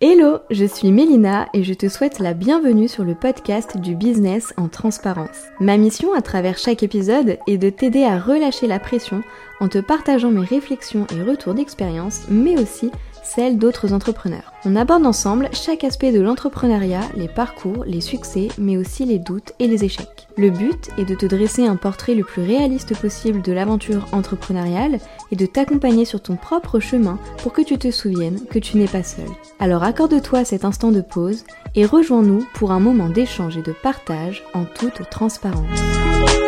Hello, je suis Mélina et je te souhaite la bienvenue sur le podcast du business en transparence. Ma mission à travers chaque épisode est de t'aider à relâcher la pression en te partageant mes réflexions et retours d'expérience, mais aussi celle d'autres entrepreneurs. On aborde ensemble chaque aspect de l'entrepreneuriat, les parcours, les succès, mais aussi les doutes et les échecs. Le but est de te dresser un portrait le plus réaliste possible de l'aventure entrepreneuriale et de t'accompagner sur ton propre chemin pour que tu te souviennes que tu n'es pas seul. Alors accorde-toi cet instant de pause et rejoins-nous pour un moment d'échange et de partage en toute transparence.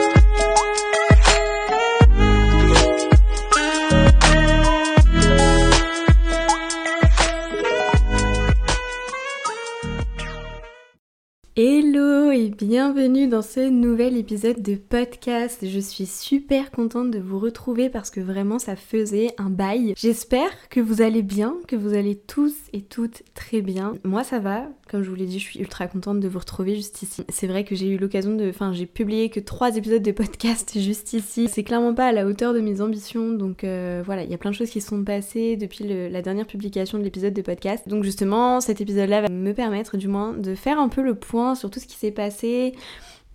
et et bienvenue dans ce nouvel épisode de podcast. Je suis super contente de vous retrouver parce que vraiment ça faisait un bail. J'espère que vous allez bien, que vous allez tous et toutes très bien. Moi ça va, comme je vous l'ai dit, je suis ultra contente de vous retrouver juste ici. C'est vrai que j'ai eu l'occasion de... Enfin j'ai publié que trois épisodes de podcast juste ici. C'est clairement pas à la hauteur de mes ambitions donc euh, voilà, il y a plein de choses qui sont passées depuis la dernière publication de l'épisode de podcast. Donc justement cet épisode là va me permettre du moins de faire un peu le point sur tout ce qui s'est passé.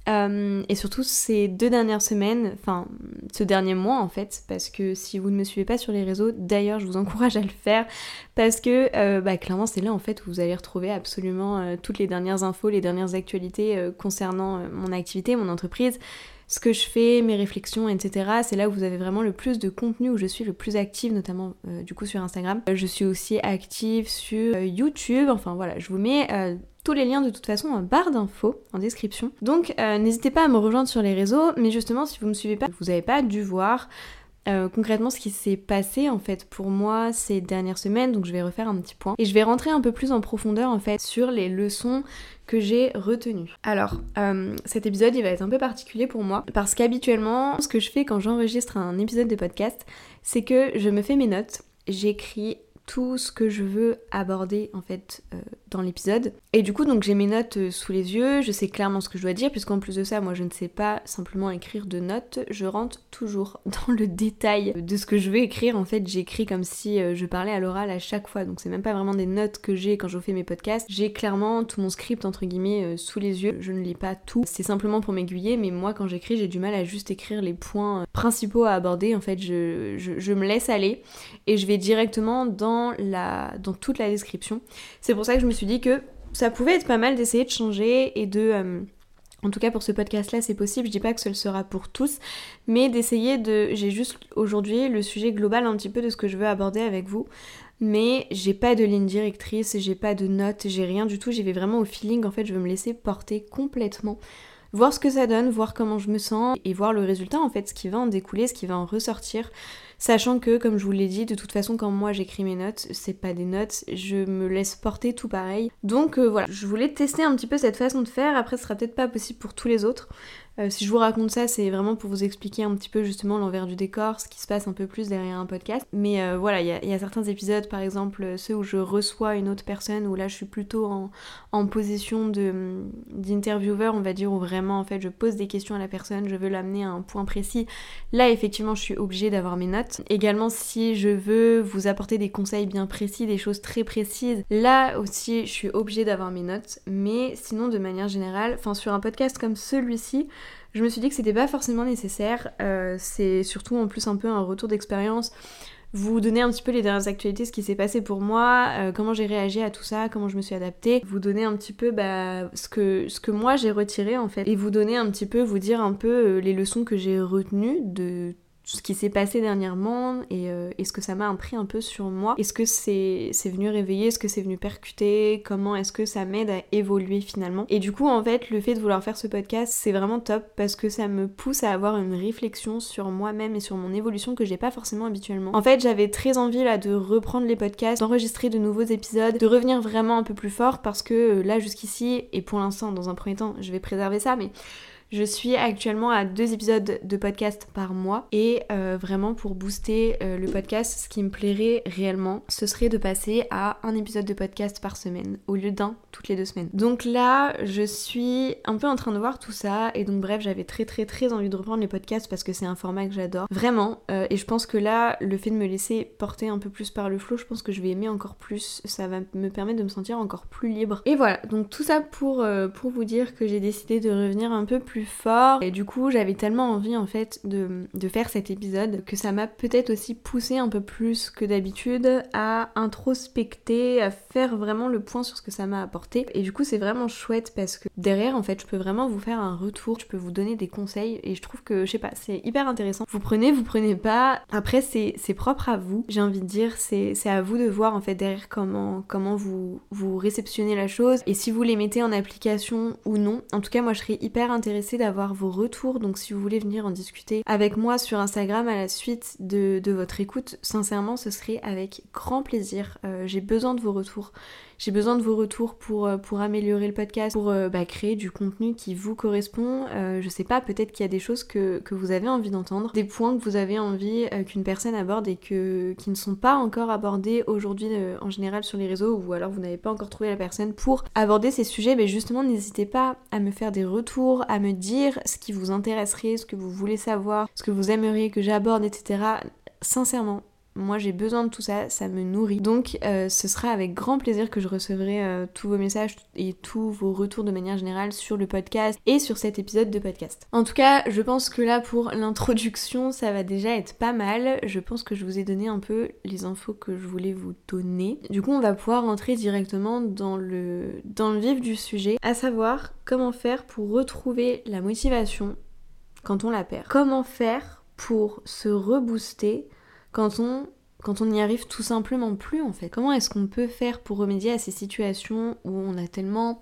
Euh, et surtout ces deux dernières semaines, enfin ce dernier mois en fait, parce que si vous ne me suivez pas sur les réseaux, d'ailleurs je vous encourage à le faire, parce que euh, bah, clairement c'est là en fait où vous allez retrouver absolument euh, toutes les dernières infos, les dernières actualités concernant mon activité, mon entreprise, ce que je fais, mes réflexions, etc. C'est là où vous avez vraiment le plus de contenu, où je suis le plus active, notamment du coup sur Instagram. Je suis aussi active sur YouTube, enfin voilà, je vous mets tous les liens de toute façon en barre d'infos, en description. Donc euh, n'hésitez pas à me rejoindre sur les réseaux, mais justement si vous me suivez pas, vous n'avez pas dû voir euh, concrètement ce qui s'est passé en fait pour moi ces dernières semaines, donc je vais refaire un petit point. Et je vais rentrer un peu plus en profondeur en fait sur les leçons que j'ai retenues. Alors, euh, cet épisode il va être un peu particulier pour moi parce qu'habituellement ce que je fais quand j'enregistre un épisode de podcast, c'est que je me fais mes notes, j'écris tout ce que je veux aborder en fait l'épisode. Et du coup donc j'ai mes notes euh, sous les yeux, je sais clairement ce que je dois dire puisqu'en plus de ça moi je ne sais pas simplement écrire de notes, je rentre toujours dans le détail de ce que je veux écrire. En fait j'écris comme si euh, je parlais à l'oral à chaque fois donc c'est même pas vraiment des notes que j'ai quand je fais mes podcasts. J'ai clairement tout mon script entre guillemets sous les yeux, je ne lis pas tout, c'est simplement pour m'aiguiller mais moi quand j'écris j'ai du mal à juste écrire les points principaux à aborder. En fait je, je me laisse aller et je vais directement dans la, dans toute la description. C'est pour ça que je me suis dit que ça pouvait être pas mal d'essayer de changer et de... Euh, en tout cas pour ce podcast là c'est possible, je dis pas que ce sera pour tous, mais d'essayer de... J'ai juste aujourd'hui le sujet global un petit peu de ce que je veux aborder avec vous, mais j'ai pas de ligne directrice, j'ai pas de notes, j'ai rien du tout, j'y vais vraiment au feeling, en fait je veux me laisser porter complètement voir ce que ça donne, voir comment je me sens et voir le résultat en fait, ce qui va en découler, ce qui va en ressortir. Sachant que, comme je vous l'ai dit, de toute façon, quand moi j'écris mes notes, c'est pas des notes, je me laisse porter tout pareil. Donc euh, voilà, je voulais tester un petit peu cette façon de faire. Après, ce sera peut-être pas possible pour tous les autres. Euh, si je vous raconte ça, c'est vraiment pour vous expliquer un petit peu justement l'envers du décor, ce qui se passe un peu plus derrière un podcast. Mais euh, voilà, il y, a certains épisodes, par exemple ceux où je reçois une autre personne, où là je suis plutôt en, position d'intervieweur, on va dire, où vraiment en fait je pose des questions à la personne, je veux l'amener à un point précis. Là effectivement je suis obligée d'avoir mes notes. Également si je veux vous apporter des conseils bien précis, des choses très précises, là aussi je suis obligée d'avoir mes notes. Mais sinon de manière générale, enfin sur un podcast comme celui-ci, je me suis dit que c'était pas forcément nécessaire. Euh, c'est surtout en plus un peu un retour d'expérience. Vous donner un petit peu les dernières actualités, ce qui s'est passé pour moi, euh, comment j'ai réagi à tout ça, comment je me suis adaptée. Vous donner un petit peu bah, ce, que, ce que moi j'ai retiré en fait. Et vous donner un petit peu, vous dire un peu euh, les leçons que j'ai retenues de ce qui s'est passé dernièrement et euh, est-ce que ça m'a appris un peu sur moi. Est-ce que c'est venu réveiller? Est-ce que c'est venu percuter? Comment est-ce que ça m'aide à évoluer finalement? Et du coup, en fait, le fait de vouloir faire ce podcast, c'est vraiment top parce que ça me pousse à avoir une réflexion sur moi-même et sur mon évolution que j'ai pas forcément habituellement. En fait, j'avais très envie là de reprendre les podcasts, d'enregistrer de nouveaux épisodes, de revenir vraiment un peu plus fort parce que euh, là jusqu'ici, et pour l'instant, dans un premier temps, je vais préserver ça, mais Je suis actuellement à deux épisodes de podcast par mois et euh, vraiment pour booster euh, le podcast, ce qui me plairait réellement, ce serait de passer à un épisode de podcast par semaine au lieu d'un toutes les deux semaines. Donc là, je suis un peu en train de voir tout ça et donc bref, j'avais très très très envie de reprendre les podcasts parce que c'est un format que j'adore vraiment euh, et je pense que là, le fait de me laisser porter un peu plus par le flow, je pense que je vais aimer encore plus. Ça va me permettre de me sentir encore plus libre. Et voilà, donc tout ça pour, pour vous dire que j'ai décidé de revenir un peu plus fort. Et du coup, j'avais tellement envie en fait de, de faire cet épisode que ça m'a peut-être aussi poussé un peu plus que d'habitude à introspecter, à faire vraiment le point sur ce que ça m'a apporté. Et du coup, c'est vraiment chouette parce que derrière, en fait, je peux vraiment vous faire un retour, je peux vous donner des conseils et je trouve que, je sais pas, c'est hyper intéressant. Vous prenez, vous prenez pas. Après, c'est propre à vous, j'ai envie de dire, c'est à vous de voir en fait derrière comment, comment vous, vous réceptionnez la chose et si vous les mettez en application ou non. En tout cas, moi, je serais hyper intéressée d'avoir vos retours. Donc si vous voulez venir en discuter avec moi sur Instagram à la suite de, votre écoute, sincèrement, ce serait avec grand plaisir. Euh, j'ai besoin de vos retours. J'ai besoin de vos retours pour, euh, améliorer le podcast, pour euh, bah, créer du contenu qui vous correspond. Euh, je sais pas, peut-être qu'il y a des choses que, vous avez envie d'entendre, des points que vous avez envie qu'une personne aborde et que, qui ne sont pas encore abordés aujourd'hui en général sur les réseaux ou alors vous n'avez pas encore trouvé la personne pour aborder ces sujets. Mais justement, n'hésitez pas à me faire des retours, à me dire ce qui vous intéresserait, ce que vous voulez savoir, ce que vous aimeriez que j'aborde, etc. Sincèrement, moi j'ai besoin de tout ça, ça me nourrit. Donc euh, ce sera avec grand plaisir que je recevrai euh, tous vos messages et tous vos retours de manière générale sur le podcast et sur cet épisode de podcast. En tout cas, je pense que là pour l'introduction, ça va déjà être pas mal. Je pense que je vous ai donné un peu les infos que je voulais vous donner. Du coup, on va pouvoir rentrer directement dans le, dans le vif du sujet, à savoir comment faire pour retrouver la motivation quand on la perd. Comment faire pour se rebooster quand on n'y arrive tout simplement plus en fait. Comment est-ce qu'on peut faire pour remédier à ces situations où on a tellement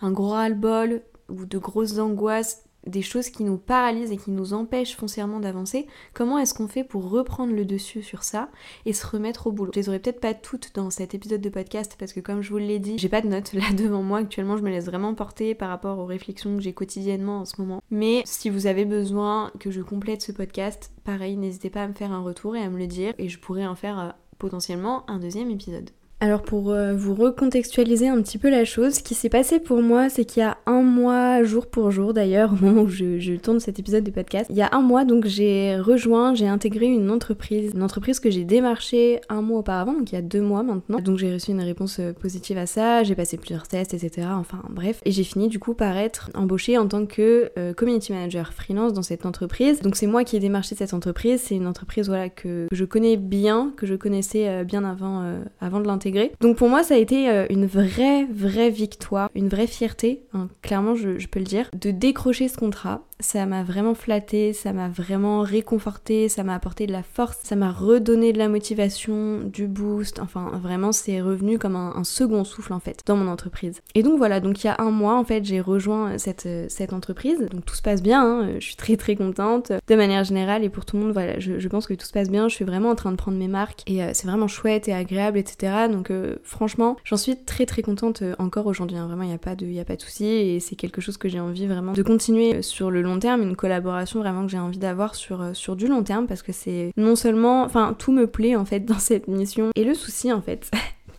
un gros ras-le-bol ou de grosses angoisses des choses qui nous paralysent et qui nous empêchent foncièrement d'avancer, comment est-ce qu'on fait pour reprendre le dessus sur ça et se remettre au boulot? Je les aurais peut-être pas toutes dans cet épisode de podcast parce que comme je vous l'ai dit, j'ai pas de notes là devant moi actuellement, je me laisse vraiment porter par rapport aux réflexions que j'ai quotidiennement en ce moment. Mais si vous avez besoin que je complète ce podcast, pareil, n'hésitez pas à me faire un retour et à me le dire et je pourrais en faire euh, potentiellement un deuxième épisode. Alors pour euh, vous recontextualiser un petit peu la chose, ce qui s'est passé pour moi, c'est qu'il y a un mois, jour pour jour d'ailleurs, au moment où je, tourne cet épisode de podcast, il y a un mois donc j'ai rejoint, j'ai intégré une entreprise, une entreprise que j'ai démarchée un mois auparavant, donc il y a deux mois maintenant. Donc j'ai reçu une réponse euh, positive à ça, j'ai passé plusieurs tests, etc. Enfin bref, et j'ai fini du coup par être embauchée en tant que euh, community manager freelance dans cette entreprise. Donc c'est moi qui ai démarché cette entreprise, c'est une entreprise voilà que, je connais bien, que je connaissais bien avant, avant de l'intégrer donc pour moi, ça a été euh, une vraie, vraie victoire, une vraie fierté, hein, clairement je, peux le dire, de décrocher ce contrat. Ça m'a vraiment flatté, ça m'a vraiment réconforté, ça m'a apporté de la force, ça m'a redonné de la motivation, du boost, enfin vraiment c'est revenu comme un, second souffle en fait dans mon entreprise. Et donc voilà, donc il y a un mois en fait j'ai rejoint cette, cette entreprise, donc tout se passe bien, hein. je suis très très contente de manière générale et pour tout le monde voilà, je, pense que tout se passe bien, je suis vraiment en train de prendre mes marques et euh, c'est vraiment chouette et agréable etc. Donc euh, franchement, j'en suis très très contente euh, encore aujourd'hui. Hein. Vraiment, il n'y a pas de, y de souci et c'est quelque chose que j'ai envie vraiment de continuer sur le long terme, une collaboration vraiment que j'ai envie d'avoir sur, sur du long terme parce que c'est non seulement, enfin tout me plaît en fait dans cette mission et le souci en fait.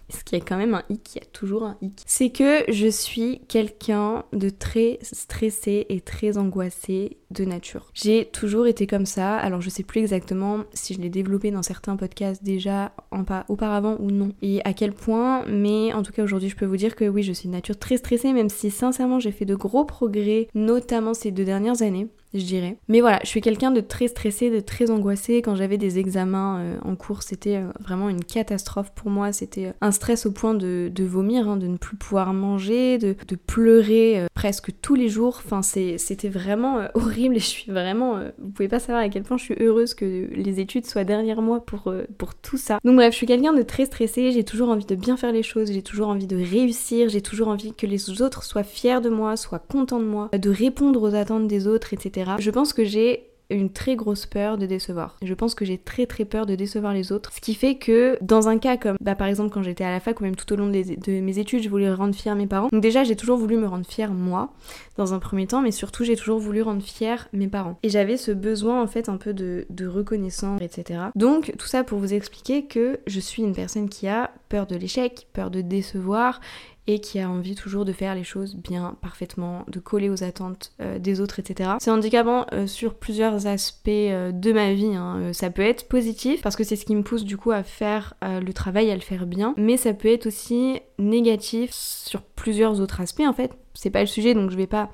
Ce qui est quand même un hic, il y a toujours un hic, c'est que je suis quelqu'un de très stressé et très angoissé de nature. J'ai toujours été comme ça, alors je sais plus exactement si je l'ai développé dans certains podcasts déjà en pas, auparavant ou non, et à quel point, mais en tout cas aujourd'hui je peux vous dire que oui, je suis de nature très stressée, même si sincèrement j'ai fait de gros progrès, notamment ces deux dernières années je dirais. Mais voilà, je suis quelqu'un de très stressé, de très angoissé. Quand j'avais des examens euh, en cours, c'était euh, vraiment une catastrophe pour moi. C'était euh, un stress au point de, vomir, hein, de ne plus pouvoir manger, de, pleurer presque tous les jours. Enfin, c'était vraiment horrible et je suis vraiment... vous pouvez pas savoir à quel point je suis heureuse que les études soient derrière moi pour, pour tout ça. Donc bref, je suis quelqu'un de très stressé. J'ai toujours envie de bien faire les choses. J'ai toujours envie de réussir. J'ai toujours envie que les autres soient fiers de moi, soient contents de moi, de répondre aux attentes des autres, etc. Je pense que j'ai une très grosse peur de décevoir. Je pense que j'ai très très peur de décevoir les autres. Ce qui fait que dans un cas comme bah, par exemple quand j'étais à la fac ou même tout au long de, mes études, je voulais rendre fier mes parents. Donc déjà j'ai toujours voulu me rendre fier moi dans un premier temps, mais surtout j'ai toujours voulu rendre fier mes parents. Et j'avais ce besoin en fait un peu de reconnaissance, etc. Donc tout ça pour vous expliquer que je suis une personne qui a peur de l'échec, peur de décevoir et qui a envie toujours de faire les choses bien, parfaitement, de coller aux attentes euh, des autres, etc. C'est handicapant euh, sur plusieurs aspects euh, de ma vie. Hein. Ça peut être positif parce que c'est ce qui me pousse du coup à faire le travail, à le faire bien, mais ça peut être aussi négatif sur plusieurs autres aspects en fait. C'est pas le sujet donc je vais pas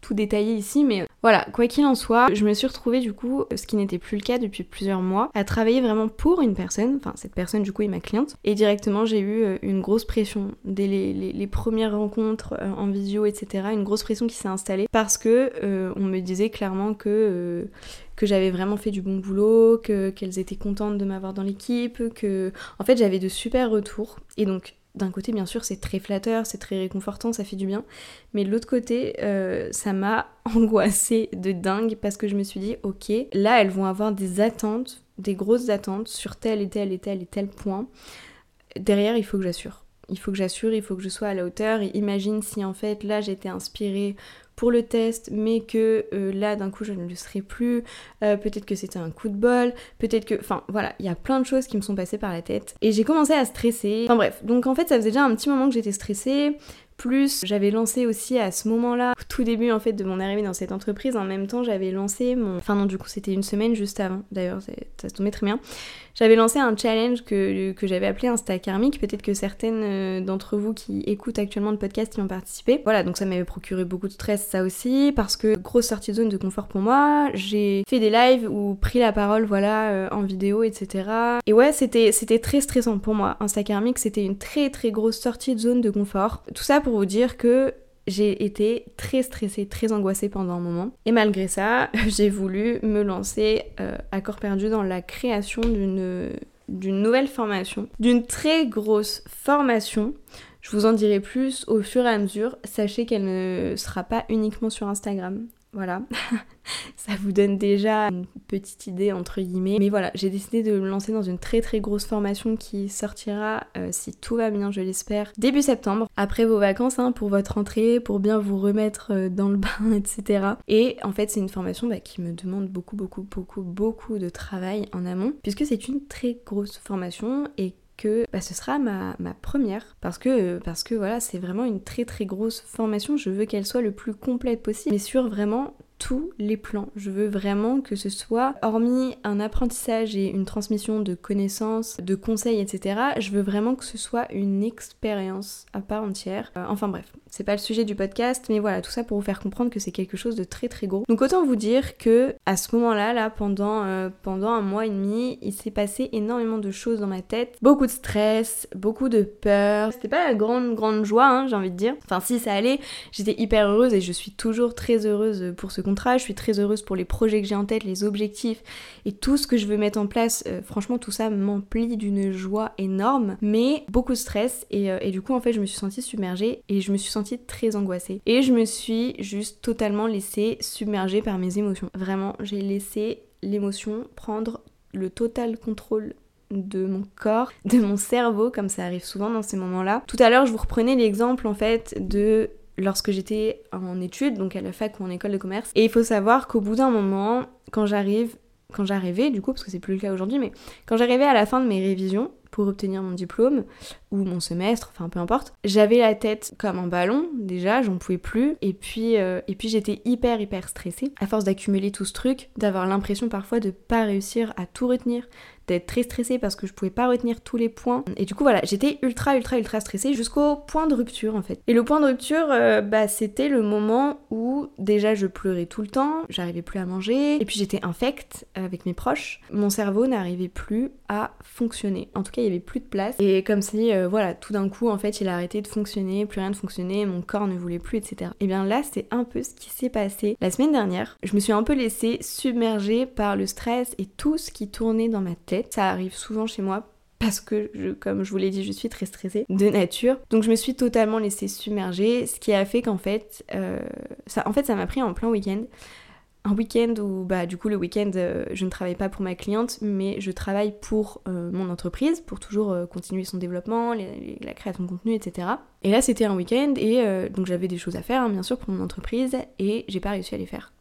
tout détailler ici, mais voilà, quoi qu'il en soit, je me suis retrouvée du coup, ce qui n'était plus le cas depuis plusieurs mois, à travailler vraiment pour une personne, enfin cette personne du coup est ma cliente, et directement j'ai eu euh, une grosse pression dès les, premières rencontres euh, en visio, etc. Une grosse pression qui s'est installée parce que euh, on me disait clairement que que j'avais vraiment fait du bon boulot, que qu'elles étaient contentes de m'avoir dans l'équipe, que en fait j'avais de super retours et donc d'un côté, bien sûr, c'est très flatteur, c'est très réconfortant, ça fait du bien. Mais de l'autre côté, euh, ça m'a angoissée de dingue parce que je me suis dit, ok, là, elles vont avoir des attentes, des grosses attentes sur tel et tel et tel et tel point. Derrière, il faut que j'assure. Il faut que j'assure, il faut que je sois à la hauteur. Et imagine si en fait, là, j'étais inspirée pour le test, mais que euh, là d'un coup je ne le serai plus, euh, peut-être que c'était un coup de bol, peut-être que... Enfin voilà, il y a plein de choses qui me sont passées par la tête. Et j'ai commencé à stresser. Enfin bref, donc en fait ça faisait déjà un petit moment que j'étais stressée. Plus j'avais lancé aussi à ce moment-là, tout début en fait de mon arrivée dans cette entreprise, en même temps j'avais lancé mon... Enfin non du coup c'était une semaine juste avant, d'ailleurs ça se tombait très bien. J'avais lancé un challenge que, que j'avais appelé Insta Karmique, peut-être que certaines euh, d'entre vous qui écoutent actuellement le podcast y ont participé. Voilà, donc ça m'avait procuré beaucoup de stress ça aussi, parce que grosse sortie de zone de confort pour moi, j'ai fait des lives ou pris la parole voilà euh, en vidéo, etc. Et ouais, c'était très stressant pour moi. Insta Karmique, c'était une très très grosse sortie de zone de confort. Tout ça pour vous dire que j'ai été très stressée, très angoissée pendant un moment. Et malgré ça, j'ai voulu me lancer euh, à corps perdu dans la création d'une d'une nouvelle formation, d'une très grosse formation. Je vous en dirai plus au fur et à mesure. Sachez qu'elle ne sera pas uniquement sur Instagram. Voilà. ça vous donne déjà une petite idée entre guillemets. Mais voilà, j'ai décidé de me lancer dans une très très grosse formation qui sortira, euh, si tout va bien, je l'espère, début septembre, après vos vacances, hein, pour votre entrée, pour bien vous remettre euh, dans le bain, etc. Et en fait, c'est une formation bah, qui me demande beaucoup, beaucoup, beaucoup, beaucoup de travail en amont, puisque c'est une très grosse formation et que bah, ce sera ma, ma, première. Parce que parce que voilà c'est vraiment une très très grosse formation. Je veux qu'elle soit le plus complète possible. Mais sur vraiment tous les plans. Je veux vraiment que ce soit, hormis un apprentissage et une transmission de connaissances, de conseils, etc., je veux vraiment que ce soit une expérience à part entière. Euh, enfin bref, c'est pas le sujet du podcast, mais voilà, tout ça pour vous faire comprendre que c'est quelque chose de très très gros. Donc autant vous dire que à ce moment-là, là, pendant, euh, pendant un mois et demi, il s'est passé énormément de choses dans ma tête. Beaucoup de stress, beaucoup de peur. C'était pas la grande grande joie, hein, j'ai envie de dire. Enfin si ça allait, j'étais hyper heureuse et je suis toujours très heureuse pour ce contrat. Je suis très heureuse pour les projets que j'ai en tête, les objectifs et tout ce que je veux mettre en place. Euh, franchement, tout ça m'emplit d'une joie énorme, mais beaucoup de stress. Euh, et, du coup, en fait, je me suis sentie submergée et je me suis sentie très angoissée. Et je me suis juste totalement laissée submerger par mes émotions. Vraiment, j'ai laissé l'émotion prendre le total contrôle de mon corps, de mon cerveau, comme ça arrive souvent dans ces moments-là. Tout à l'heure, je vous reprenais l'exemple en fait de lorsque j'étais en études, donc à la fac ou en école de commerce. Et il faut savoir qu'au bout d'un moment, quand j'arrive, quand j'arrivais du coup, parce que c'est plus le cas aujourd'hui, mais quand j'arrivais à la fin de mes révisions pour obtenir mon diplôme mon semestre, enfin peu importe, j'avais la tête comme un ballon déjà, j'en pouvais plus. Et puis, euh, et puis j'étais hyper hyper stressée à force d'accumuler tout ce truc, d'avoir l'impression parfois de pas réussir à tout retenir, d'être très stressée parce que je pouvais pas retenir tous les points. Et du coup voilà, j'étais ultra ultra ultra stressée jusqu'au point de rupture en fait. Et le point de rupture, euh, bah c'était le moment où déjà je pleurais tout le temps, j'arrivais plus à manger, et puis j'étais infecte avec mes proches. Mon cerveau n'arrivait plus à fonctionner. En tout cas, il y avait plus de place. Et comme si euh, voilà, tout d'un coup en fait, il a arrêté de fonctionner, plus rien de fonctionner, mon corps ne voulait plus, etc. Et bien là, c'est un peu ce qui s'est passé la semaine dernière. Je me suis un peu laissée submerger par le stress et tout ce qui tournait dans ma tête ça arrive souvent chez moi parce que, je, comme je vous l'ai dit, je suis très stressée de nature. Donc je me suis totalement laissée submerger, ce qui a fait qu'en fait, euh, ça, en fait, ça m'a pris en plein week-end. Un week-end où bah du coup le week-end euh, je ne travaille pas pour ma cliente mais je travaille pour euh, mon entreprise pour toujours euh, continuer son développement, la création de contenu etc. Et là c'était un week-end et donc j'avais des choses à faire hein, bien sûr pour mon entreprise et j'ai pas réussi à les faire.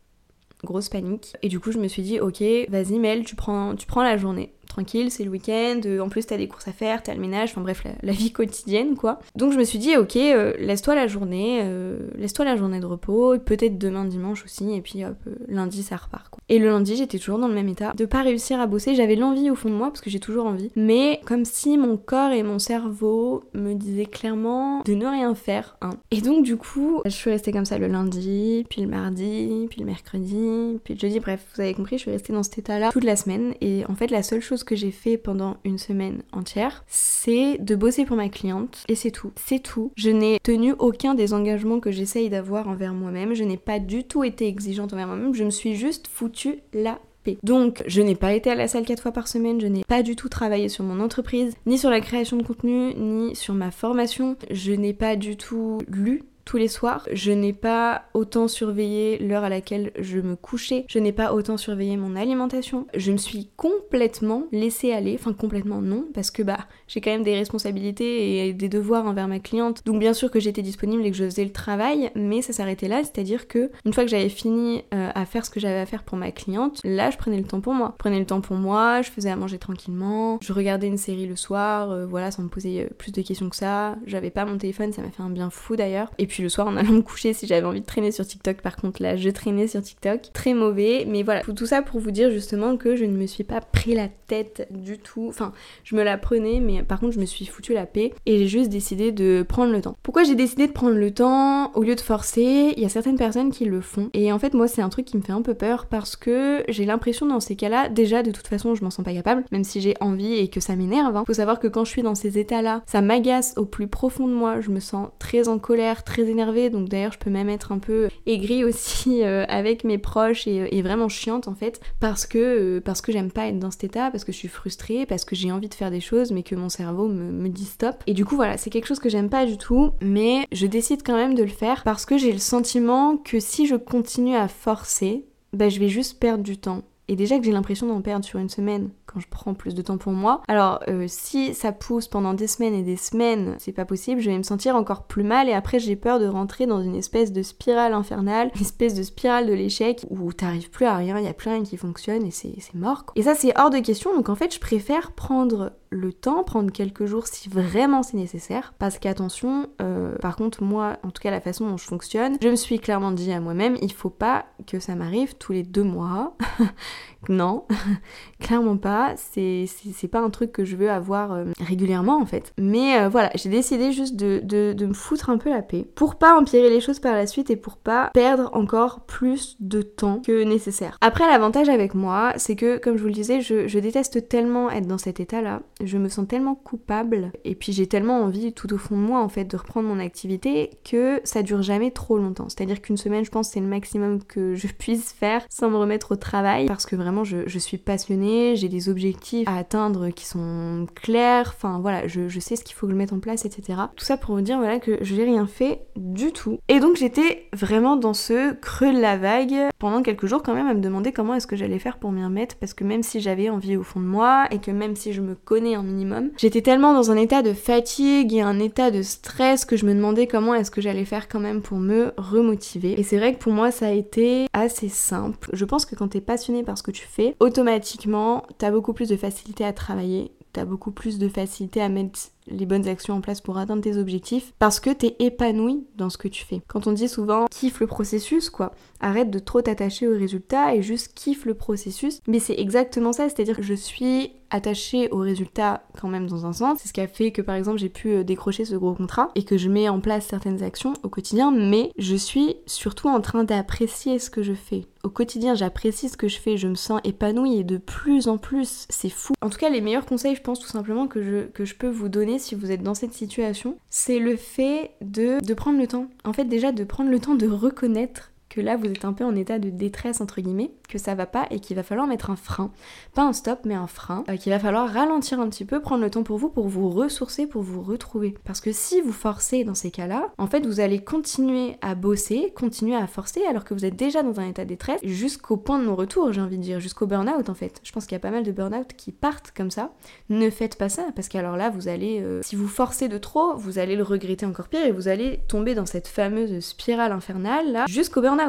Grosse panique. Et du coup je me suis dit ok vas-y Mel tu prends, tu prends la journée tranquille, c'est le week-end, euh, en plus t'as des courses à faire, t'as le ménage, enfin bref, la, vie quotidienne quoi. Donc je me suis dit, ok, euh, laisse-toi la journée, euh, laisse-toi la journée de repos, peut-être demain dimanche aussi, et puis hop, lundi ça repart quoi. Et le lundi, j'étais toujours dans le même état, de pas réussir à bosser, j'avais l'envie au fond de moi, parce que j'ai toujours envie, mais comme si mon corps et mon cerveau me disaient clairement de ne rien faire. Hein. Et donc du coup, je suis restée comme ça le lundi, puis le mardi, puis le mercredi, puis le jeudi, bref, vous avez compris, je suis restée dans cet état-là toute la semaine, et en fait la seule chose que j'ai fait pendant une semaine entière, c'est de bosser pour ma cliente et c'est tout. C'est tout. Je n'ai tenu aucun des engagements que j'essaye d'avoir envers moi-même. Je n'ai pas du tout été exigeante envers moi-même. Je me suis juste foutu la donc, je n'ai pas été à la salle quatre fois par semaine, je n'ai pas du tout travaillé sur mon entreprise, ni sur la création de contenu, ni sur ma formation. Je n'ai pas du tout lu tous les soirs. Je n'ai pas autant surveillé l'heure à laquelle je me couchais. Je n'ai pas autant surveillé mon alimentation. Je me suis complètement laissée aller. Enfin, complètement non, parce que bah, j'ai quand même des responsabilités et des devoirs envers ma cliente. Donc, bien sûr que j'étais disponible et que je faisais le travail, mais ça s'arrêtait là. C'est-à-dire que, une fois que j'avais fini euh, à faire ce que j'avais à faire pour ma cliente, là, je prenais le temps pour moi. Je prenais le temps pour moi, je faisais à manger tranquillement, je regardais une série le soir, euh, voilà, sans me poser euh, plus de questions que ça. J'avais pas mon téléphone, ça m'a fait un bien fou d'ailleurs. Le soir en allant me coucher si j'avais envie de traîner sur TikTok. Par contre là, je traînais sur TikTok. Très mauvais. Mais voilà, tout ça pour vous dire justement que je ne me suis pas pris la tête du tout. Enfin, je me la prenais, mais par contre je me suis foutu la paix et j'ai juste décidé de prendre le temps. Pourquoi j'ai décidé de prendre le temps au lieu de forcer? Il y a certaines personnes qui le font. Et en fait moi c'est un truc qui me fait un peu peur parce que j'ai l'impression dans ces cas-là, déjà de toute façon je m'en sens pas capable, même si j'ai envie et que ça m'énerve. Hein. Faut savoir que quand je suis dans ces états-là, ça m'agace au plus profond de moi. Je me sens très en colère, très énervée donc d'ailleurs je peux même être un peu aigrie aussi euh, avec mes proches et, vraiment chiante en fait, parce que, euh, parce que j'aime pas être dans cet état, parce que je suis frustrée, parce que j'ai envie de faire des choses, mais que mon cerveau me, me dit stop. Et du coup voilà, c'est quelque chose que j'aime pas du tout, mais je décide quand même de le faire parce que j'ai le sentiment que si je continue à forcer, bah, je vais juste perdre du temps. Et déjà que j'ai l'impression d'en perdre sur une semaine quand je prends plus de temps pour moi. Alors euh, si ça pousse pendant des semaines et des semaines, c'est pas possible, je vais me sentir encore plus mal et après j'ai peur de rentrer dans une espèce de spirale infernale, une espèce de spirale de l'échec où t'arrives plus à rien, il y a plus rien qui fonctionne et c'est mort. Et ça c'est hors de question donc en fait je préfère prendre le temps, prendre quelques jours si vraiment c'est nécessaire parce qu'attention, euh, par contre moi en tout cas la façon dont je fonctionne, je me suis clairement dit à moi-même il faut pas que ça m'arrive tous les deux mois. non, clairement pas c'est pas un truc que je veux avoir euh, régulièrement en fait. Mais euh, voilà, j'ai décidé juste de, me foutre un peu la paix pour pas empirer les choses par la suite et pour pas perdre encore plus de temps que nécessaire. Après, l'avantage avec moi, c'est que comme je vous le disais, je, déteste tellement être dans cet état-là, je me sens tellement coupable et puis j'ai tellement envie tout au fond de moi en fait de reprendre mon activité que ça dure jamais trop longtemps. C'est-à-dire qu'une semaine, je pense, c'est le maximum que je puisse faire sans me remettre au travail parce que vraiment je, suis passionnée, j'ai des objectifs à atteindre qui sont clairs, enfin voilà, je, sais ce qu'il faut que je mette en place, etc. Tout ça pour vous dire voilà que je n'ai rien fait du tout. Et donc j'étais vraiment dans ce creux de la vague pendant quelques jours quand même à me demander comment est-ce que j'allais faire pour m'y remettre parce que même si j'avais envie au fond de moi et que même si je me connais un minimum, j'étais tellement dans un état de fatigue et un état de stress que je me demandais comment est-ce que j'allais faire quand même pour me remotiver. Et c'est vrai que pour moi ça a été assez simple. Je pense que quand t'es passionné par ce que tu fais, automatiquement t'as beaucoup plus de facilité à travailler, t'as beaucoup plus de facilité à mettre les bonnes actions en place pour atteindre tes objectifs parce que t'es épanoui dans ce que tu fais. Quand on dit souvent kiffe le processus, quoi, arrête de trop t'attacher au résultat et juste kiffe le processus. Mais c'est exactement ça, c'est-à-dire que je suis attachée au résultat quand même dans un sens. C'est ce qui a fait que par exemple j'ai pu euh, décrocher ce gros contrat et que je mets en place certaines actions au quotidien, mais je suis surtout en train d'apprécier ce que je fais. Au quotidien, j'apprécie ce que je fais, je me sens épanouie et de plus en plus, c'est fou. En tout cas, les meilleurs conseils, je pense tout simplement que je, que je peux vous donner si vous êtes dans cette situation, c'est le fait de, prendre le temps. En fait déjà de prendre le temps de reconnaître que là vous êtes un peu en état de détresse entre guillemets, que ça va pas et qu'il va falloir mettre un frein. Pas un stop mais un frein, euh, qu'il va falloir ralentir un petit peu, prendre le temps pour vous, pour vous ressourcer, pour vous retrouver. Parce que si vous forcez dans ces cas-là, en fait vous allez continuer à bosser, continuer à forcer alors que vous êtes déjà dans un état de détresse jusqu'au point de non-retour, j'ai envie de dire, jusqu'au burn-out en fait. Je pense qu'il y a pas mal de burn-out qui partent comme ça. Ne faites pas ça parce qu'alors là vous allez, euh, si vous forcez de trop, vous allez le regretter encore pire et vous allez tomber dans cette fameuse spirale infernale là jusqu'au burn-out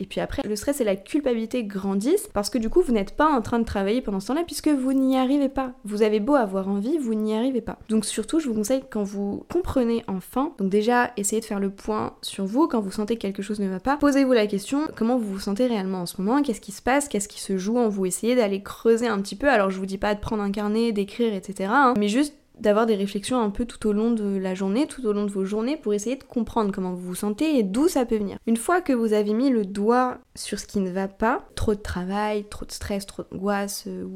Et puis après, le stress et la culpabilité grandissent parce que du coup, vous n'êtes pas en train de travailler pendant ce temps-là puisque vous n'y arrivez pas. Vous avez beau avoir envie, vous n'y arrivez pas. Donc surtout, je vous conseille quand vous comprenez enfin, donc déjà, essayez de faire le point sur vous quand vous sentez que quelque chose ne va pas. Posez-vous la question, comment vous vous sentez réellement en ce moment? Qu'est-ce qui se passe? Qu'est-ce qui se joue en vous? Essayez d'aller creuser un petit peu. Alors je vous dis pas de prendre un carnet, d'écrire, etc. Hein, mais juste d'avoir des réflexions un peu tout au long de la journée, tout au long de vos journées, pour essayer de comprendre comment vous vous sentez et d'où ça peut venir. Une fois que vous avez mis le doigt sur ce qui ne va pas, trop de travail, trop de stress, trop d'angoisse euh,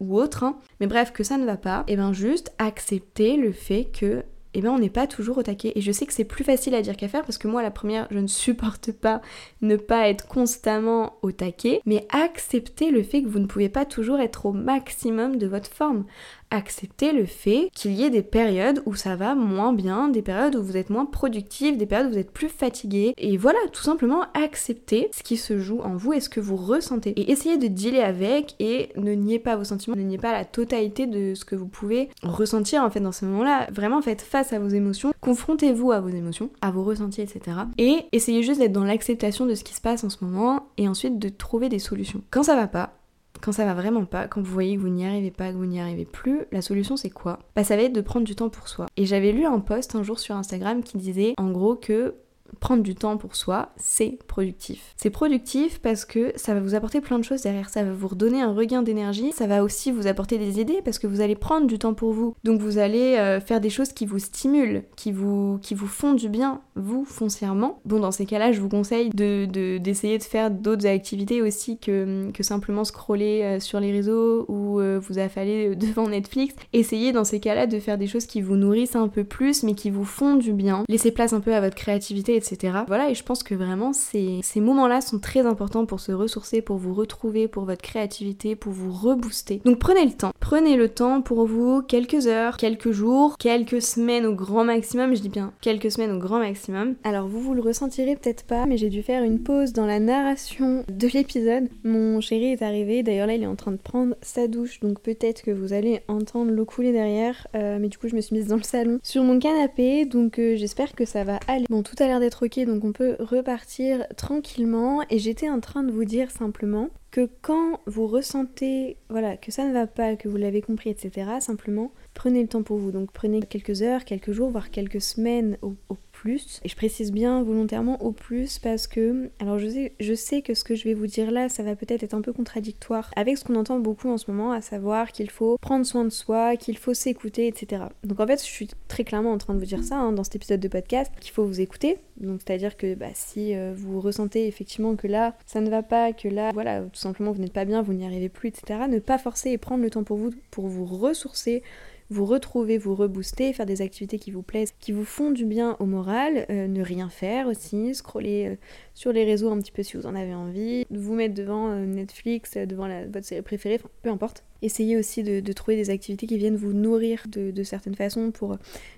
ou, autre, hein, mais bref, que ça ne va pas, et bien juste accepter le fait que eh ben on n'est pas toujours au taquet. Et je sais que c'est plus facile à dire qu'à faire parce que moi, la première, je ne supporte pas ne pas être constamment au taquet, mais accepter le fait que vous ne pouvez pas toujours être au maximum de votre forme accepter le fait qu'il y ait des périodes où ça va moins bien, des périodes où vous êtes moins productif, des périodes où vous êtes plus fatigué. Et voilà, tout simplement accepter ce qui se joue en vous et ce que vous ressentez. Et essayer de dealer avec et ne niez pas vos sentiments, ne niez pas la totalité de ce que vous pouvez ressentir en fait dans ce moment-là. Vraiment faites face à vos émotions, confrontez-vous à vos émotions, à vos ressentis, etc. Et essayez juste d'être dans l'acceptation de ce qui se passe en ce moment et ensuite de trouver des solutions. Quand ça va pas, quand ça va vraiment pas, quand vous voyez que vous n'y arrivez pas, que vous n'y arrivez plus, la solution c'est quoi? Bah ça va être de prendre du temps pour soi. Et j'avais lu un post un jour sur Instagram qui disait en gros que prendre du temps pour soi, c'est productif. C'est productif parce que ça va vous apporter plein de choses derrière, ça va vous redonner un regain d'énergie, ça va aussi vous apporter des idées parce que vous allez prendre du temps pour vous. Donc vous allez euh, faire des choses qui vous stimulent, qui vous, qui vous font du bien, vous, foncièrement. Bon, dans ces cas-là, je vous conseille d'essayer de, de, faire d'autres activités aussi que, que simplement scroller euh, sur les réseaux ou euh, vous affaler devant Netflix. Essayez dans ces cas-là de faire des choses qui vous nourrissent un peu plus mais qui vous font du bien. Laissez place un peu à votre créativité Voilà, et je pense que vraiment ces, ces moments-là sont très importants pour se ressourcer, pour vous retrouver, pour votre créativité, pour vous rebooster. Donc prenez le temps. Prenez le temps pour vous, quelques heures, quelques jours, quelques semaines au grand maximum, je dis bien quelques semaines au grand maximum. Alors vous, vous le ressentirez peut-être pas, mais j'ai dû faire une pause dans la narration de l'épisode. Mon chéri est arrivé, d'ailleurs là il est en train de prendre sa douche, donc peut-être que vous allez entendre l'eau couler derrière, euh, mais du coup je me suis mise dans le salon sur mon canapé, donc euh, j'espère que ça va aller. Bon, tout a l'air d'être ok, donc on peut repartir tranquillement. Et j'étais en train de vous dire simplement que quand vous ressentez voilà, que ça ne va pas, que vous l'avez compris, etc., simplement prenez le temps pour vous. Donc prenez quelques heures, quelques jours, voire quelques semaines au, plus. Et je précise bien volontairement au plus parce que, alors je sais, je sais que ce que je vais vous dire là, ça va peut-être être un peu contradictoire avec ce qu'on entend beaucoup en ce moment, à savoir qu'il faut prendre soin de soi, qu'il faut s'écouter, etc. Donc en fait, je suis très clairement en train de vous dire ça hein, dans cet épisode de podcast, qu'il faut vous écouter. Donc c'est-à-dire que bah, si euh, vous ressentez effectivement que là, ça ne va pas, que là, voilà, tout simplement vous n'êtes pas bien, vous n'y arrivez plus, etc., ne pas forcer et prendre le temps pour vous, pour vous ressourcer, vous retrouver, vous rebooster, faire des activités qui vous plaisent, qui vous font du bien au moral, euh, ne rien faire aussi, scroller euh, sur les réseaux un petit peu si vous en avez envie, vous mettre devant euh, Netflix, devant votre série préférée, peu importe. Essayez aussi de, trouver des activités qui viennent vous nourrir de certaines façons pour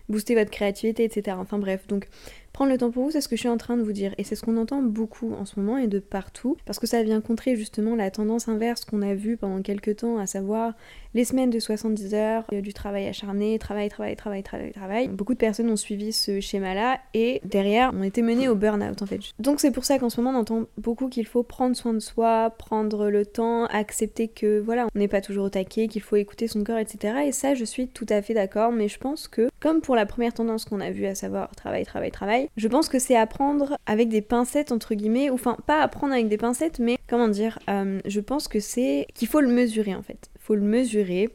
booster votre créativité, etc. Enfin bref, donc Prendre le temps pour vous, c'est ce que je suis en train de vous dire. Et c'est ce qu'on entend beaucoup en ce moment et de partout. Parce que ça vient contrer justement la tendance inverse qu'on a vue pendant quelques temps, à savoir les semaines de 70 heures, du travail acharné, travail, travail, travail, travail, travail. Beaucoup de personnes ont suivi ce schéma-là et derrière ont été menées au burn-out en fait. Donc c'est pour ça qu'en ce moment on entend beaucoup qu'il faut prendre soin de soi, prendre le temps, accepter que voilà, on n'est pas toujours au taquet, qu'il faut écouter son corps, etc. Et ça je suis tout à fait d'accord, mais je pense que comme pour la première tendance qu'on a vue, à savoir travail, travail, travail, je pense que c'est apprendre avec des pincettes, entre guillemets, ou enfin, pas apprendre avec des pincettes, mais comment dire, euh, je pense que c'est qu'il faut le mesurer en fait. Il faut le mesurer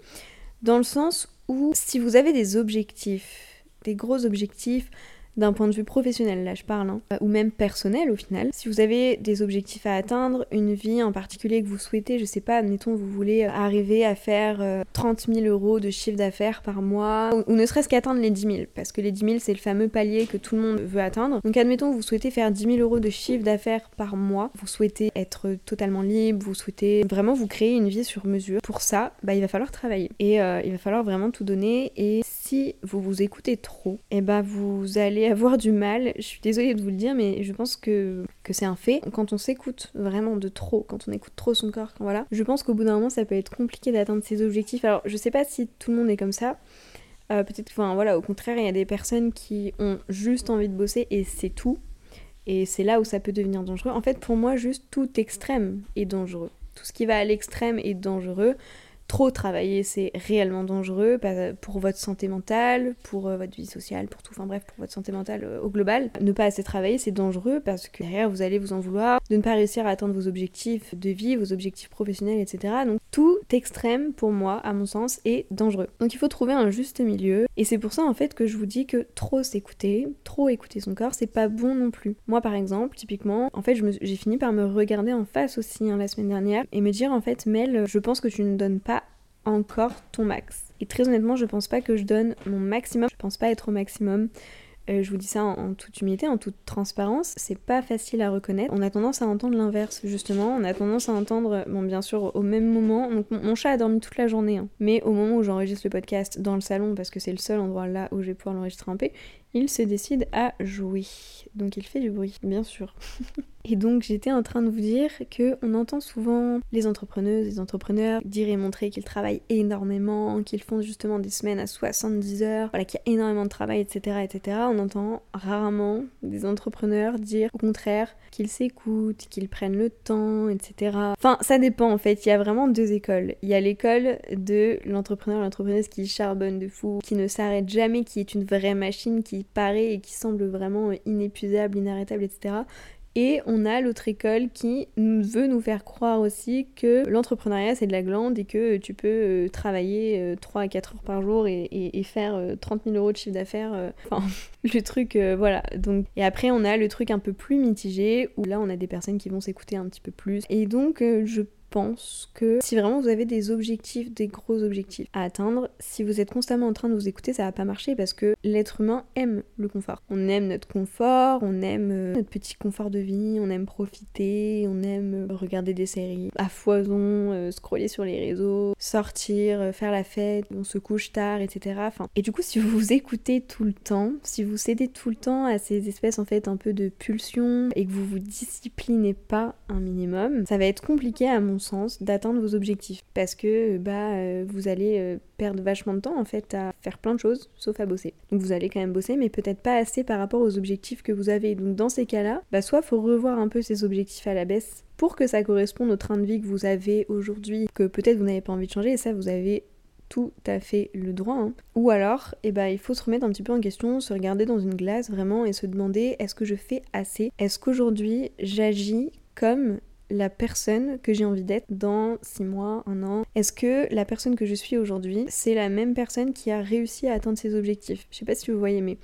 dans le sens où si vous avez des objectifs, des gros objectifs, d'un point de vue professionnel, là je parle, hein, ou même personnel au final. Si vous avez des objectifs à atteindre, une vie en particulier que vous souhaitez, je sais pas, admettons vous voulez arriver à faire 30 euh, 000 euros de chiffre d'affaires par mois, ou, ne serait-ce qu'atteindre les 10 000, parce que les 10 000 c'est le fameux palier que tout le monde veut atteindre. Donc admettons vous souhaitez faire 10 000 euros de chiffre d'affaires par mois, vous souhaitez être totalement libre, vous souhaitez vraiment vous créer une vie sur mesure. Pour ça, bah, il va falloir travailler et euh, il va falloir vraiment tout donner et si vous vous écoutez trop, eh ben vous allez avoir du mal. Je suis désolée de vous le dire, mais je pense que, que c'est un fait. Quand on s'écoute vraiment de trop, quand on écoute trop son corps, voilà, je pense qu'au bout d'un moment, ça peut être compliqué d'atteindre ses objectifs. Alors, je sais pas si tout le monde est comme ça. Euh, peut-être, enfin voilà, au contraire, il y a des personnes qui ont juste envie de bosser et c'est tout. Et c'est là où ça peut devenir dangereux. En fait, pour moi, juste tout extrême est dangereux. Tout ce qui va à l'extrême est dangereux trop travailler, c'est réellement dangereux pour votre santé mentale, pour euh, votre vie sociale, pour tout, enfin bref, pour votre santé mentale euh, au global. Ne pas assez travailler, c'est dangereux parce que derrière, vous allez vous en vouloir de ne pas réussir à atteindre vos objectifs de vie, vos objectifs professionnels, etc. Donc tout extrême, pour moi, à mon sens, est dangereux. Donc il faut trouver un juste milieu. Et c'est pour ça, en fait, que je vous dis que trop s'écouter, trop écouter son corps, c'est pas bon non plus. Moi, par exemple, typiquement, en fait, j'ai fini par me regarder en face aussi hein, la semaine dernière et me dire, en fait, Mel, je pense que tu ne donnes pas encore ton max. Et très honnêtement, je pense pas que je donne mon maximum. Je pense pas être au maximum. Euh, je vous dis ça en, toute humilité, en toute transparence, c'est pas facile à reconnaître. On a tendance à entendre l'inverse, justement. On a tendance à entendre, bon, bien sûr, au même moment. Mon, chat a dormi toute la journée, hein. mais au moment où j'enregistre le podcast dans le salon, parce que c'est le seul endroit là où je vais pouvoir l'enregistrer un peu, il se décide à jouer. Donc il fait du bruit, bien sûr. et donc j'étais en train de vous dire que on entend souvent les entrepreneuses, les entrepreneurs dire et montrer qu'ils travaillent énormément, qu'ils font justement des semaines à 70 heures, voilà, qu'il y a énormément de travail, etc., etc. On entend rarement des entrepreneurs dire au contraire qu'ils s'écoutent, qu'ils prennent le temps, etc. Enfin, ça dépend en fait. Il y a vraiment deux écoles. Il y a l'école de l'entrepreneur, l'entrepreneuse qui charbonne de fou, qui ne s'arrête jamais, qui est une vraie machine, qui paraît et qui semble vraiment inépuisable, inarrêtable, etc. Et on a l'autre école qui veut nous faire croire aussi que l'entrepreneuriat c'est de la glande et que tu peux euh, travailler 3 euh, à 4 heures par jour et, faire 30 euh, 000 euros de chiffre d'affaires. Enfin, le truc, voilà. Donc, et après on a le truc un peu plus mitigé où là on a des personnes qui vont s'écouter un petit peu plus. Et donc je pense que si vraiment vous avez des objectifs, des gros objectifs à atteindre, si vous êtes constamment en train de vous écouter, ça va pas marcher parce que l'être humain aime le confort. On aime notre confort, on aime euh, notre petit confort de vie, on aime profiter, on aime euh, regarder des séries à foison, euh, scroller sur les réseaux, sortir, faire la fête, on se couche tard, etc. Et du coup, si vous vous écoutez tout le temps, si vous cédez tout le temps à ces espèces en fait un peu de pulsions et que vous vous disciplinez pas un minimum, ça va être compliqué à mon sens, d'atteindre vos objectifs. Parce que bah, euh, vous allez euh, perdre vachement de temps en fait à faire plein de choses, sauf à bosser. Donc vous allez quand même bosser, mais peut-être pas assez par rapport aux objectifs que vous avez. Donc dans ces cas-là, bah, soit faut revoir un peu ces objectifs à la baisse pour que ça corresponde au train de vie que vous avez aujourd'hui, que peut-être vous n'avez pas envie de changer, et ça vous avez tout à fait le droit. Hein. Ou alors, eh ben, il faut se remettre un petit peu en question, se regarder dans une glace vraiment et se demander est-ce que je fais assez? Est-ce qu'aujourd'hui j'agis comme la personne que j'ai envie d'être dans 6 mois, un an. Est-ce que la personne que je suis aujourd'hui, c'est la même personne qui a réussi à atteindre ses objectifs? Je sais pas si vous voyez, mais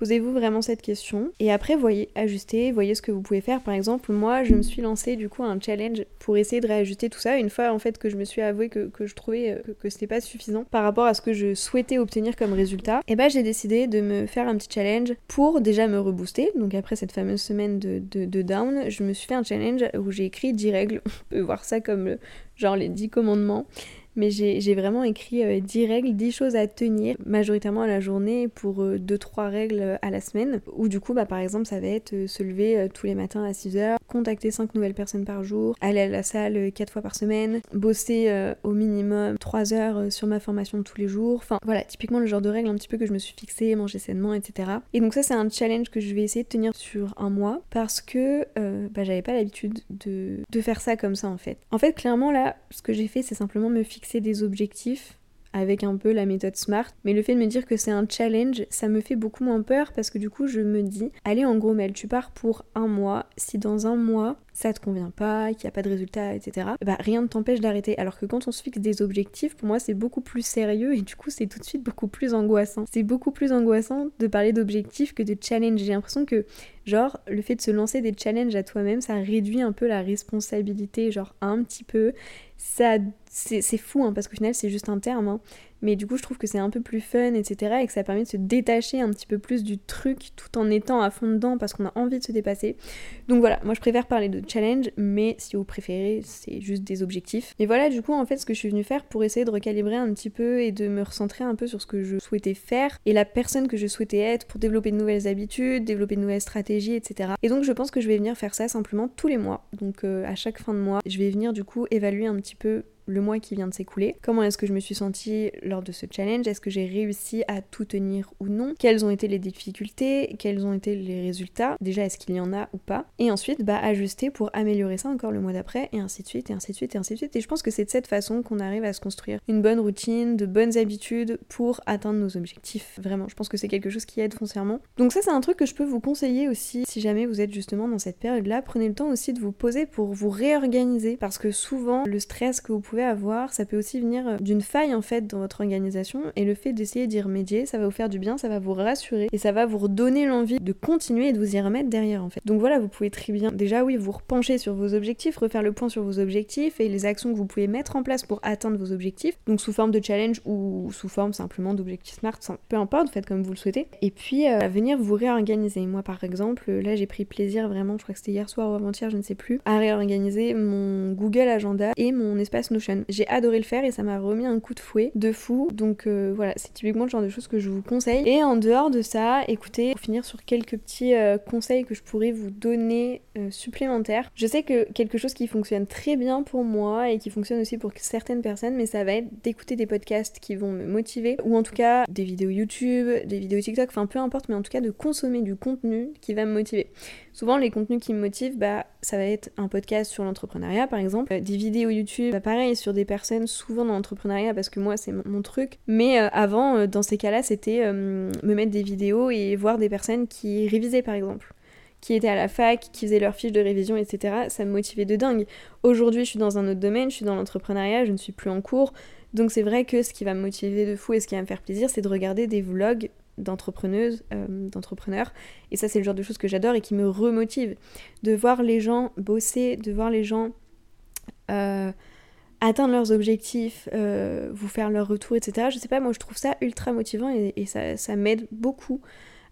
Posez-vous vraiment cette question et après voyez ajuster, voyez ce que vous pouvez faire. Par exemple, moi je me suis lancé du coup un challenge pour essayer de réajuster tout ça. Une fois en fait que je me suis avoué que, je trouvais euh, que, que c'était pas suffisant par rapport à ce que je souhaitais obtenir comme résultat, et bah j'ai décidé de me faire un petit challenge pour déjà me rebooster. Donc après cette fameuse semaine de, de down, je me suis fait un challenge où j'ai écrit 10 règles. On peut voir ça comme genre les 10 commandements mais j'ai vraiment écrit 10 euh, règles, 10 choses à tenir, majoritairement à la journée pour 2-3 euh, règles euh, à la semaine. Ou du coup, bah, par exemple, ça va être se lever tous les matins à 6 heures, contacter 5 nouvelles personnes par jour, aller à la salle 4 fois par semaine, bosser au minimum 3 heures sur ma formation tous les jours. Enfin voilà, typiquement le genre de règles un petit peu que je me suis fixée, manger sainement, etc. Et donc ça c'est un challenge que je vais essayer de tenir sur un mois parce que bah, j'avais pas l'habitude de, de faire ça comme ça en fait. En fait clairement là, ce que j'ai fait c'est simplement me fixer des objectifs avec un peu la méthode SMART. Mais le fait de me dire que c'est un challenge, ça me fait beaucoup moins peur parce que du coup, je me dis, allez, en gros, Mel, tu pars pour un mois. Si dans un mois, ça te convient pas, qu'il n'y a pas de résultat, etc., bah rien ne t'empêche d'arrêter. Alors que quand on se fixe des objectifs, pour moi c'est beaucoup plus sérieux et du coup c'est tout de suite beaucoup plus angoissant. C'est beaucoup plus angoissant de parler d'objectifs que de challenge. J'ai l'impression que genre le fait de se lancer des challenges à toi-même, ça réduit un peu la responsabilité, genre un petit peu. Ça, c'est fou hein, parce qu'au final c'est juste un terme, hein mais du coup je trouve que c'est un peu plus fun, etc. et que ça permet de se détacher un petit peu plus du truc tout en étant à fond dedans parce qu'on a envie de se dépasser. Donc voilà, moi je préfère parler de challenge, mais si vous préférez, c'est juste des objectifs. Et voilà, du coup en fait ce que je suis venue faire pour essayer de recalibrer un petit peu et de me recentrer un peu sur ce que je souhaitais faire et la personne que je souhaitais être pour développer de nouvelles habitudes, développer de nouvelles stratégies, etc. Et donc je pense que je vais venir faire ça simplement tous les mois. Donc euh, à chaque fin de mois, je vais venir du coup évaluer un petit peu le mois qui vient de s'écouler. Comment est-ce que je me suis sentie lors de ce challenge? Est-ce que j'ai réussi à tout tenir ou non? Quelles ont été les difficultés? Quels ont été les résultats? Déjà, est-ce qu'il y en a ou pas? Et ensuite, bah, ajuster pour améliorer ça encore le mois d'après, et ainsi de suite, et ainsi de suite, et ainsi de suite. Et je pense que c'est de cette façon qu'on arrive à se construire une bonne routine, de bonnes habitudes pour atteindre nos objectifs. Vraiment, je pense que c'est quelque chose qui aide foncièrement. Donc ça, c'est un truc que je peux vous conseiller aussi si jamais vous êtes justement dans cette période-là. Prenez le temps aussi de vous poser pour vous réorganiser, parce que souvent, le stress que vous pouvez avoir, ça peut aussi venir euh, d'une faille en fait dans votre organisation et le fait d'essayer d'y remédier, ça va vous faire du bien, ça va vous rassurer et ça va vous redonner l'envie de continuer et de vous y remettre derrière en fait. Donc voilà, vous pouvez très bien déjà oui vous repencher sur vos objectifs, refaire le point sur vos objectifs et les actions que vous pouvez mettre en place pour atteindre vos objectifs, donc sous forme de challenge ou sous forme simplement d'objectifs smart, peu importe, faites comme vous le souhaitez. Et puis euh, venir vous réorganiser. Moi par exemple, là j'ai pris plaisir vraiment, je crois que c'était hier soir ou avant-hier, je ne sais plus, à réorganiser mon Google Agenda et mon espace Notion. J'ai adoré le faire et ça m'a remis un coup de fouet de fou. Donc euh, voilà, c'est typiquement le genre de choses que je vous conseille. Et en dehors de ça, écoutez, pour finir sur quelques petits euh, conseils que je pourrais vous donner euh, supplémentaires. Je sais que quelque chose qui fonctionne très bien pour moi et qui fonctionne aussi pour certaines personnes, mais ça va être d'écouter des podcasts qui vont me motiver ou en tout cas des vidéos YouTube, des vidéos TikTok, enfin peu importe, mais en tout cas de consommer du contenu qui va me motiver. Souvent, les contenus qui me motivent, bah, ça va être un podcast sur l'entrepreneuriat, par exemple, des vidéos YouTube, bah, pareil, sur des personnes souvent dans l'entrepreneuriat, parce que moi, c'est mon, truc. Mais euh, avant, euh, dans ces cas-là, c'était me mettre des vidéos et voir des personnes qui révisaient, par exemple qui étaient à la fac, qui faisaient leurs fiches de révision, etc. Ça me motivait de dingue. Aujourd'hui, je suis dans un autre domaine, je suis dans l'entrepreneuriat, je ne suis plus en cours. Donc c'est vrai que ce qui va me motiver de fou et ce qui va me faire plaisir, c'est de regarder des vlogs d'entrepreneuses, euh, d'entrepreneurs. Et ça, c'est le genre de choses que j'adore et qui me remotive. De voir les gens bosser, de voir les gens euh, atteindre leurs objectifs, euh, vous faire leur retour, etc. Je sais pas, moi je trouve ça ultra motivant et, ça, ça m'aide beaucoup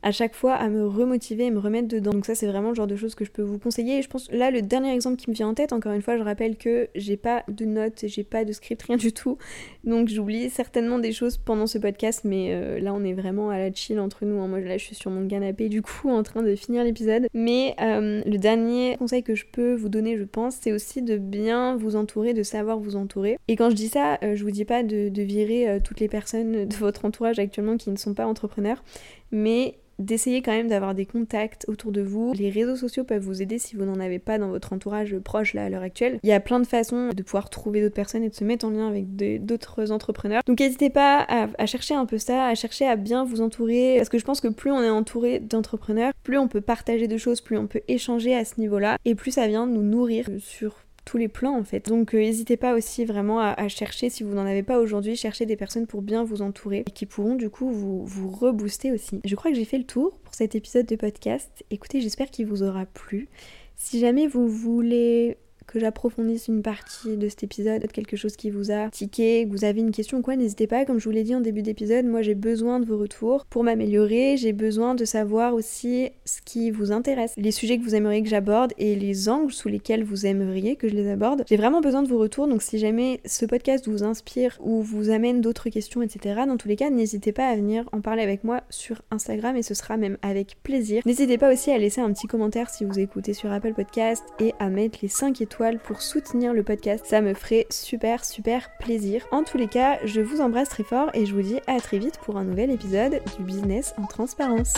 à chaque fois à me remotiver et me remettre dedans. Donc ça c'est vraiment le genre de choses que je peux vous conseiller. Et je pense là le dernier exemple qui me vient en tête, encore une fois je rappelle que j'ai pas de notes, j'ai pas de script, rien du tout. Donc j'oublie certainement des choses pendant ce podcast, mais euh, là on est vraiment à la chill entre nous. Hein. Moi là je suis sur mon canapé du coup en train de finir l'épisode. Mais euh, le dernier conseil que je peux vous donner je pense c'est aussi de bien vous entourer, de savoir vous entourer. Et quand je dis ça, euh, je vous dis pas de, de virer toutes les personnes de votre entourage actuellement qui ne sont pas entrepreneurs, mais d'essayer quand même d'avoir des contacts autour de vous. Les réseaux sociaux peuvent vous aider si vous n'en avez pas dans votre entourage proche là à l'heure actuelle. Il y a plein de façons de pouvoir trouver d'autres personnes et de se mettre en lien avec d'autres entrepreneurs. Donc n'hésitez pas à, chercher un peu ça, à chercher à bien vous entourer parce que je pense que plus on est entouré d'entrepreneurs, plus on peut partager de choses, plus on peut échanger à ce niveau-là et plus ça vient nous nourrir sur les plans en fait. Donc euh, n'hésitez pas aussi vraiment à, chercher, si vous n'en avez pas aujourd'hui, chercher des personnes pour bien vous entourer et qui pourront du coup vous, vous rebooster aussi. Je crois que j'ai fait le tour pour cet épisode de podcast. Écoutez, j'espère qu'il vous aura plu. Si jamais vous voulez que j'approfondisse une partie de cet épisode, quelque chose qui vous a tiqué, que vous avez une question ou quoi, n'hésitez pas. Comme je vous l'ai dit en début d'épisode, moi j'ai besoin de vos retours pour m'améliorer. J'ai besoin de savoir aussi ce qui vous intéresse, les sujets que vous aimeriez que j'aborde et les angles sous lesquels vous aimeriez que je les aborde. J'ai vraiment besoin de vos retours, donc si jamais ce podcast vous inspire ou vous amène d'autres questions, etc., dans tous les cas, n'hésitez pas à venir en parler avec moi sur Instagram et ce sera même avec plaisir. N'hésitez pas aussi à laisser un petit commentaire si vous écoutez sur Apple Podcast et à mettre les 5 pour soutenir le podcast. Ça me ferait super super plaisir. En tous les cas, je vous embrasse très fort et je vous dis à très vite pour un nouvel épisode du business en transparence.